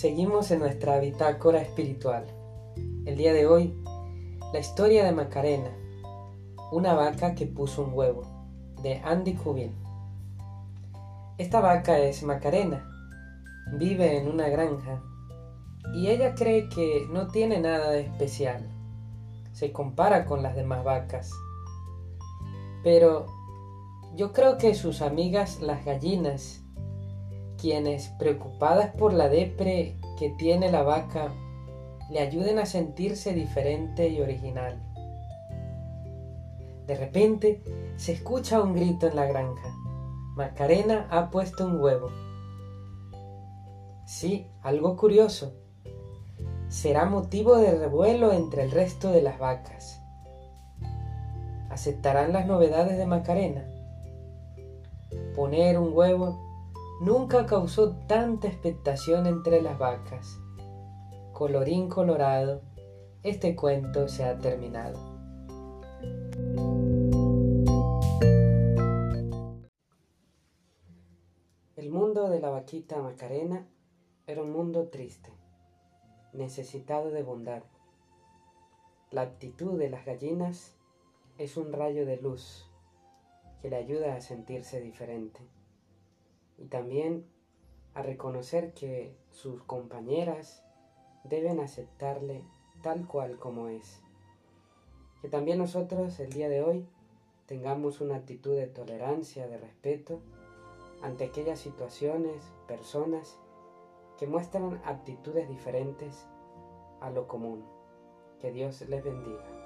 Seguimos en nuestra bitácora espiritual. El día de hoy, la historia de Macarena, una vaca que puso un huevo, de Andy Cubin. Esta vaca es Macarena, vive en una granja y ella cree que no tiene nada de especial. Se compara con las demás vacas. Pero yo creo que sus amigas las gallinas, quienes preocupadas por la depre que tiene la vaca, le ayuden a sentirse diferente y original. De repente se escucha un grito en la granja. Macarena ha puesto un huevo. Sí, algo curioso. Será motivo de revuelo entre el resto de las vacas. ¿Aceptarán las novedades de Macarena? Poner un huevo nunca causó tanta expectación entre las vacas. Colorín colorado, este cuento se ha terminado. El mundo de la vaquita Macarena era un mundo triste, necesitado de bondad. La actitud de las gallinas es un rayo de luz que le ayuda a sentirse diferente y también a reconocer que sus compañeras deben aceptarle tal cual como es. Que también nosotros el día de hoy tengamos una actitud de tolerancia, de respeto ante aquellas situaciones, personas que muestran actitudes diferentes a lo común. Que Dios les bendiga.